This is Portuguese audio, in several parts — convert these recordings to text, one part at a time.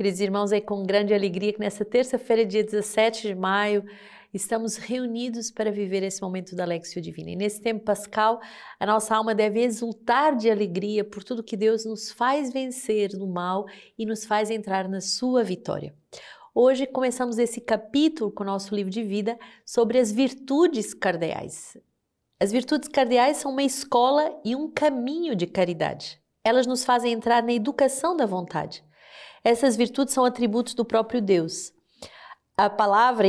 Queridos irmãos, é com grande alegria que nessa terça-feira, dia 17 de maio, estamos reunidos para viver esse momento da Lexio Divina. E nesse tempo pascal, a nossa alma deve exultar de alegria por tudo que Deus nos faz vencer no mal e nos faz entrar na sua vitória. Hoje começamos esse capítulo com o nosso livro de vida sobre as virtudes cardeais. As virtudes cardeais são uma escola e um caminho de caridade. Elas nos fazem entrar na educação da vontade. Essas virtudes são atributos do próprio Deus. A palavra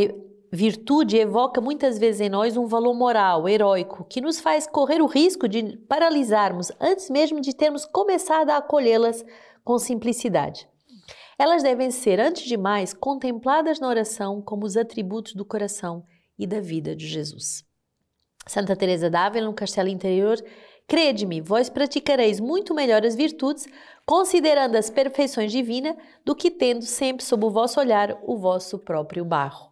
virtude evoca muitas vezes em nós um valor moral, heróico, que nos faz correr o risco de paralisarmos antes mesmo de termos começado a acolhê-las com simplicidade. Elas devem ser, antes de mais, contempladas na oração como os atributos do coração e da vida de Jesus. Santa Teresa d'Ávila, no Castelo Interior, crede-me, vós praticareis muito melhor as virtudes, considerando as perfeições divinas, do que tendo sempre sob o vosso olhar o vosso próprio barro.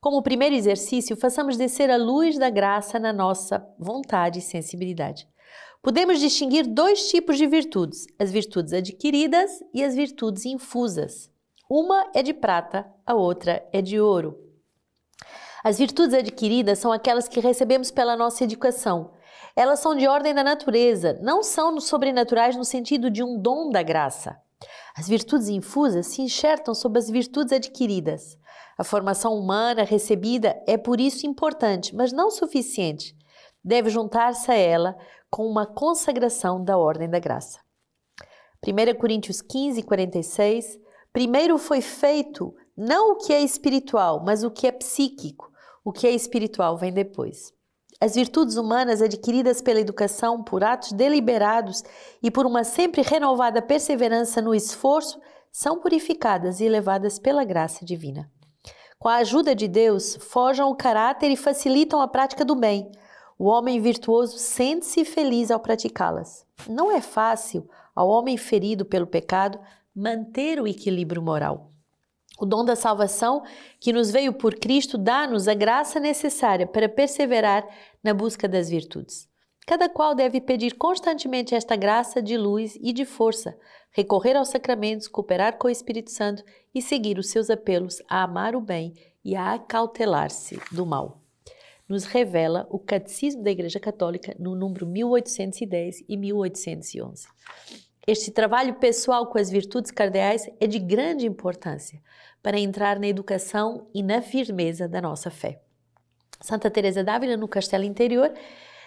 Como primeiro exercício, façamos descer a luz da graça na nossa vontade e sensibilidade. Podemos distinguir dois tipos de virtudes: as virtudes adquiridas e as virtudes infusas. Uma é de prata, a outra é de ouro. As virtudes adquiridas são aquelas que recebemos pela nossa educação. Elas são de ordem da natureza, não são sobrenaturais no sentido de um dom da graça. As virtudes infusas se enxertam sob as virtudes adquiridas. A formação humana recebida é por isso importante, mas não suficiente. Deve juntar-se a ela com uma consagração da ordem da graça. 1 Coríntios 15, 46. Primeiro foi feito não o que é espiritual, mas o que é psíquico. O que é espiritual vem depois. As virtudes humanas adquiridas pela educação, por atos deliberados e por uma sempre renovada perseverança no esforço, são purificadas e elevadas pela graça divina. Com a ajuda de Deus, forjam o caráter e facilitam a prática do bem. O homem virtuoso sente-se feliz ao praticá-las. Não é fácil ao homem ferido pelo pecado manter o equilíbrio moral. O dom da salvação que nos veio por Cristo dá-nos a graça necessária para perseverar na busca das virtudes. Cada qual deve pedir constantemente esta graça de luz e de força, recorrer aos sacramentos, cooperar com o Espírito Santo e seguir os seus apelos a amar o bem e a acautelar-se do mal. Nos revela o Catecismo da Igreja Católica no número 1810 e 1811. Este trabalho pessoal com as virtudes cardeais é de grande importância para entrar na educação e na firmeza da nossa fé. Santa Teresa d'Ávila no Castelo Interior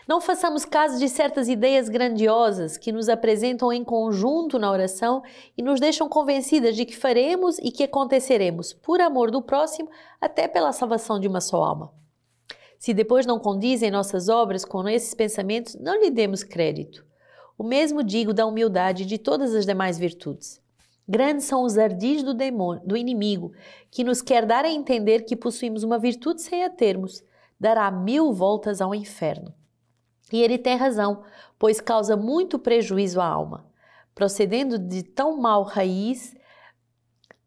não façamos caso de certas ideias grandiosas que nos apresentam em conjunto na oração e nos deixam convencidas de que faremos e que aconteceremos por amor do próximo, até pela salvação de uma só alma. Se depois não condizem nossas obras com esses pensamentos, não lhe demos crédito. O mesmo digo da humildade e de todas as demais virtudes. Grandes são os ardis do demônio, do inimigo, que nos quer dar a entender que possuímos uma virtude sem a termos, dará mil voltas ao inferno. E ele tem razão, pois causa muito prejuízo à alma. Procedendo de tão mal raiz,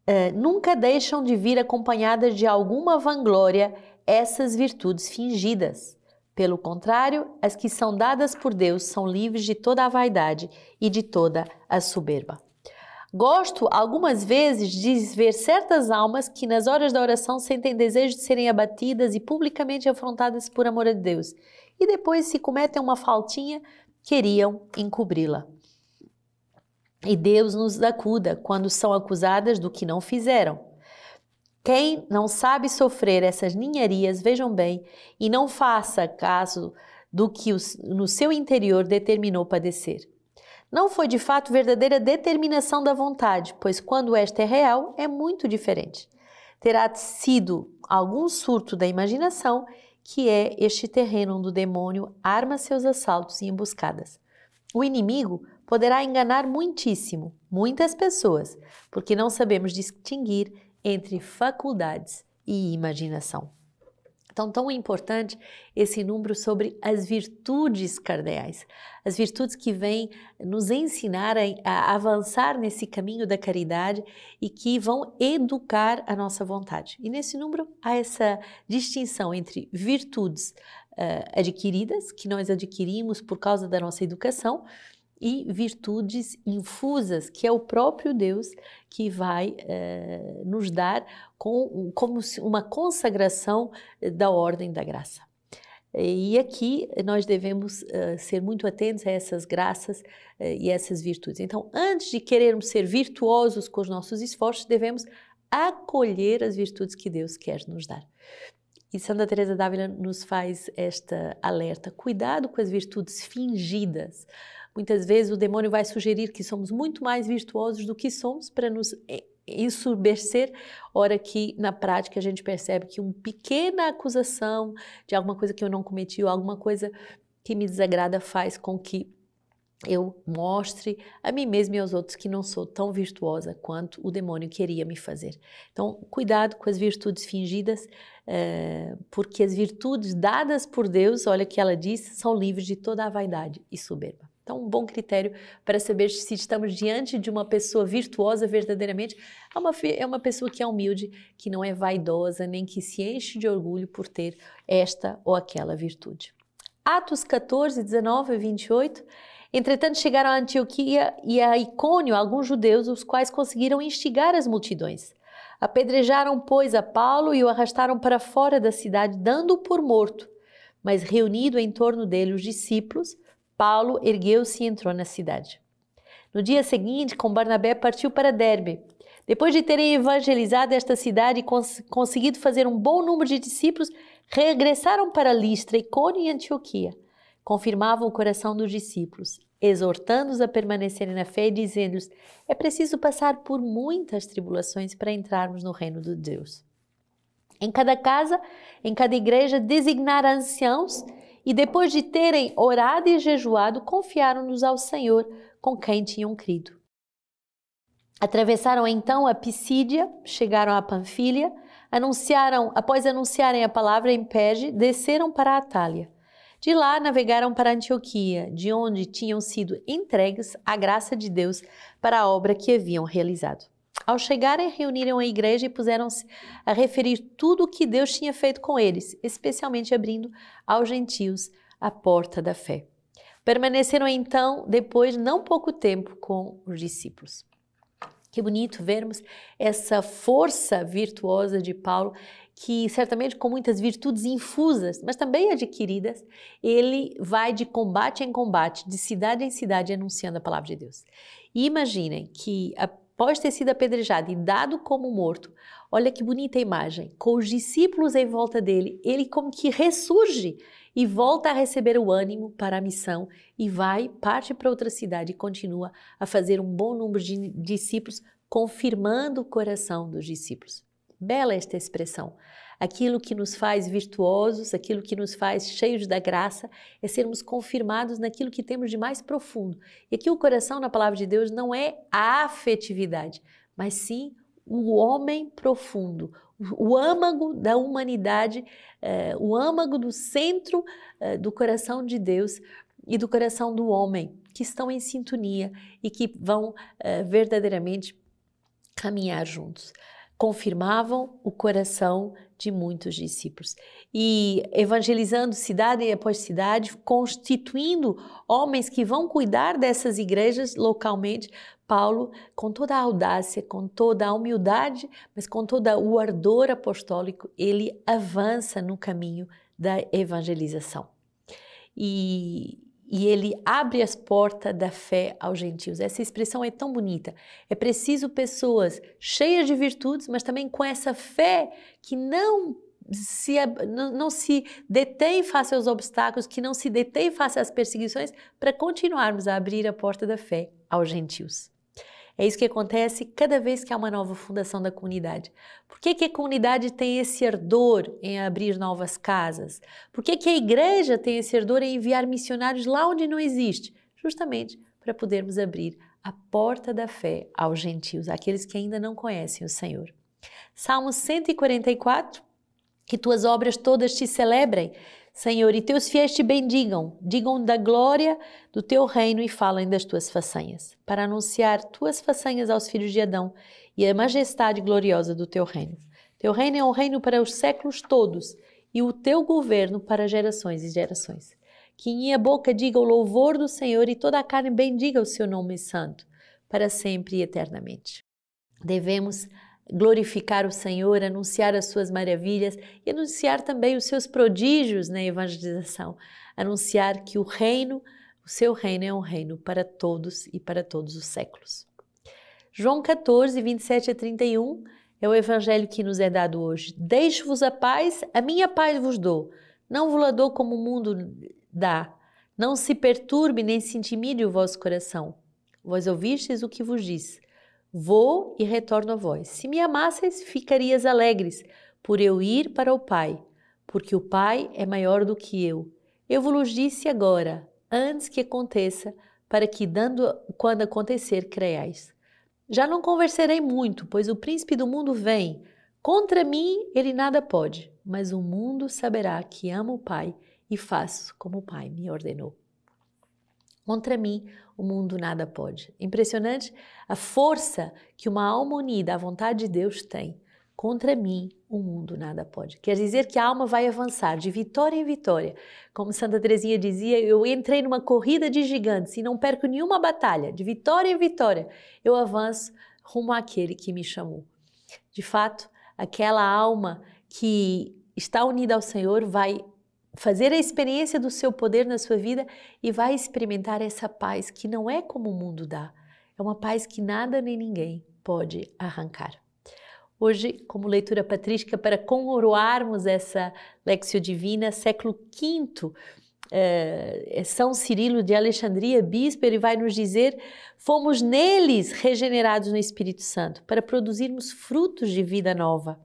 eh, nunca deixam de vir acompanhadas de alguma vanglória essas virtudes fingidas. Pelo contrário, as que são dadas por Deus são livres de toda a vaidade e de toda a soberba. Gosto algumas vezes de ver certas almas que nas horas da oração sentem desejo de serem abatidas e publicamente afrontadas por amor a Deus, e depois, se cometem uma faltinha, queriam encobri-la. E Deus nos acuda quando são acusadas do que não fizeram. Quem não sabe sofrer essas ninharias, vejam bem, e não faça caso do que no seu interior determinou padecer. Não foi de fato verdadeira determinação da vontade, pois quando esta é real, é muito diferente. Terá sido algum surto da imaginação, que é este terreno onde o demônio arma seus assaltos e emboscadas. O inimigo poderá enganar muitíssimo, muitas pessoas, porque não sabemos distinguir entre faculdades e imaginação. Então, tão importante esse número sobre as virtudes cardeais, as virtudes que vêm nos ensinar a, avançar nesse caminho da caridade e que vão educar a nossa vontade. E nesse número há essa distinção entre virtudes uh, adquiridas, que nós adquirimos por causa da nossa educação, e virtudes infusas, que é o próprio Deus que vai eh, nos dar com, como uma consagração da ordem da graça. E aqui nós devemos uh, ser muito atentos a essas graças uh, e essas virtudes. Então, antes de querermos ser virtuosos com os nossos esforços, devemos acolher as virtudes que Deus quer nos dar. E Santa Teresa d'Ávila nos faz esta alerta: cuidado com as virtudes fingidas. Muitas vezes o demônio vai sugerir que somos muito mais virtuosos do que somos para nos ensurbecer, hora que na prática a gente percebe que uma pequena acusação de alguma coisa que eu não cometi ou alguma coisa que me desagrada faz com que eu mostre a mim mesma e aos outros que não sou tão virtuosa quanto o demônio queria me fazer. Então, cuidado com as virtudes fingidas, é, porque as virtudes dadas por Deus, olha que ela diz, são livres de toda a vaidade e soberba. Então, um bom critério para saber se estamos diante de uma pessoa virtuosa verdadeiramente é uma, é uma pessoa que é humilde, que não é vaidosa, nem que se enche de orgulho por ter esta ou aquela virtude. Atos 14, 19 e 28. Entretanto, chegaram a Antioquia e a Icônio alguns judeus, os quais conseguiram instigar as multidões. Apedrejaram, pois, a Paulo e o arrastaram para fora da cidade, dando-o por morto. Mas reunido em torno dele os discípulos, Paulo ergueu-se e entrou na cidade. No dia seguinte, com Barnabé, partiu para Derbe. Depois de terem evangelizado esta cidade e cons conseguido fazer um bom número de discípulos, regressaram para Listra, Icônio e Antioquia. Confirmavam o coração dos discípulos, exortando-os a permanecerem na fé e dizendo-lhes: é preciso passar por muitas tribulações para entrarmos no reino de Deus. Em cada casa, em cada igreja, designar anciãos e depois de terem orado e jejuado, confiaram-nos ao Senhor com quem tinham crido. Atravessaram então a Pisídia, chegaram a Panfilha, anunciaram, após anunciarem a palavra em Perge, desceram para a Atália. De lá navegaram para Antioquia, de onde tinham sido entregues à graça de Deus para a obra que haviam realizado. Ao chegarem, reuniram a igreja e puseram-se a referir tudo o que Deus tinha feito com eles, especialmente abrindo aos gentios a porta da fé. Permaneceram então, depois, não pouco tempo com os discípulos. Que bonito vermos essa força virtuosa de Paulo, que certamente com muitas virtudes infusas, mas também adquiridas, ele vai de combate em combate, de cidade em cidade, anunciando a palavra de Deus. E imaginem que a após ter sido apedrejado e dado como morto, olha que bonita imagem, com os discípulos em volta dele, ele como que ressurge e volta a receber o ânimo para a missão e vai, parte para outra cidade e continua a fazer um bom número de discípulos, confirmando o coração dos discípulos. Bela esta expressão. Aquilo que nos faz virtuosos, aquilo que nos faz cheios da graça, é sermos confirmados naquilo que temos de mais profundo. E aqui o coração, na palavra de Deus, não é a afetividade, mas sim o homem profundo, o âmago da humanidade, eh, o âmago do centro eh, do coração de Deus e do coração do homem, que estão em sintonia e que vão eh, verdadeiramente caminhar juntos confirmavam o coração de muitos discípulos. E evangelizando cidade após cidade, constituindo homens que vão cuidar dessas igrejas localmente, Paulo, com toda a audácia, com toda a humildade, mas com todo o ardor apostólico, ele avança no caminho da evangelização. E, e ele abre as portas da fé aos gentios. Essa expressão é tão bonita. É preciso pessoas cheias de virtudes, mas também com essa fé que não se, não, não se detém face aos obstáculos, que não se detém face às perseguições, para continuarmos a abrir a porta da fé aos gentios. É isso que acontece cada vez que há uma nova fundação da comunidade. Por que, que a comunidade tem esse ardor em abrir novas casas? Por que, que a igreja tem esse ardor em enviar missionários lá onde não existe? Justamente para podermos abrir a porta da fé aos gentios, aqueles que ainda não conhecem o Senhor. Salmo 144, que tuas obras todas te celebrem, Senhor, e teus fiéis te bendigam, digam da glória do teu reino e falem das tuas façanhas, para anunciar tuas façanhas aos filhos de Adão e a majestade gloriosa do teu reino. Teu reino é um reino para os séculos todos e o teu governo para gerações e gerações. que em minha boca diga o louvor do Senhor e toda a carne bendiga o seu nome santo, para sempre e eternamente. Devemos glorificar o Senhor, anunciar as suas maravilhas e anunciar também os seus prodígios na evangelização, anunciar que o reino, o seu reino é um reino para todos e para todos os séculos. João 14, 27 a 31 é o evangelho que nos é dado hoje. Deixo-vos a paz, a minha paz vos dou. Não vos la dou como o mundo dá. Não se perturbe nem se intimide o vosso coração. Vós ouvistes o que vos disse. Vou e retorno a vós. Se me amasseis, ficarias alegres, por eu ir para o Pai, porque o Pai é maior do que eu. Eu vos disse agora, antes que aconteça, para que, dando, quando acontecer, creiais. Já não conversarei muito, pois o príncipe do mundo vem. Contra mim ele nada pode, mas o mundo saberá que amo o Pai e faço como o Pai me ordenou. Contra mim, o mundo nada pode. Impressionante a força que uma alma unida à vontade de Deus tem. Contra mim, o mundo nada pode. Quer dizer que a alma vai avançar de vitória em vitória. Como Santa Teresinha dizia, eu entrei numa corrida de gigantes e não perco nenhuma batalha. De vitória em vitória, eu avanço rumo àquele que me chamou. De fato, aquela alma que está unida ao Senhor vai fazer a experiência do seu poder na sua vida e vai experimentar essa paz que não é como o mundo dá. É uma paz que nada nem ninguém pode arrancar. Hoje, como leitura patrística, para coroarmos essa Lexio Divina, século V, eh, São Cirilo de Alexandria, bispo, ele vai nos dizer: fomos neles regenerados no Espírito Santo para produzirmos frutos de vida nova.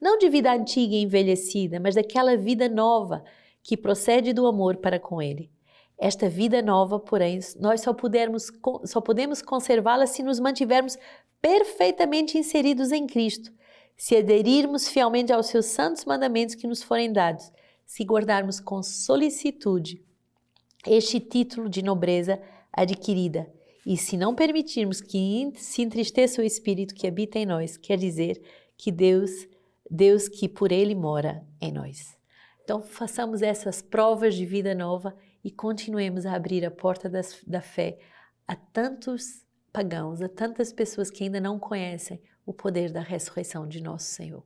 Não de vida antiga e envelhecida, mas daquela vida nova que procede do amor para com Ele. Esta vida nova, porém, nós só, pudermos, só podemos conservá-la se nos mantivermos perfeitamente inseridos em Cristo, se aderirmos fielmente aos seus santos mandamentos que nos forem dados, se guardarmos com solicitude este título de nobreza adquirida e se não permitirmos que se entristeça o Espírito que habita em nós, quer dizer que Deus, Deus que por Ele mora em nós. Então, façamos essas provas de vida nova e continuemos a abrir a porta das, da fé a tantos pagãos, a tantas pessoas que ainda não conhecem o poder da ressurreição de nosso Senhor.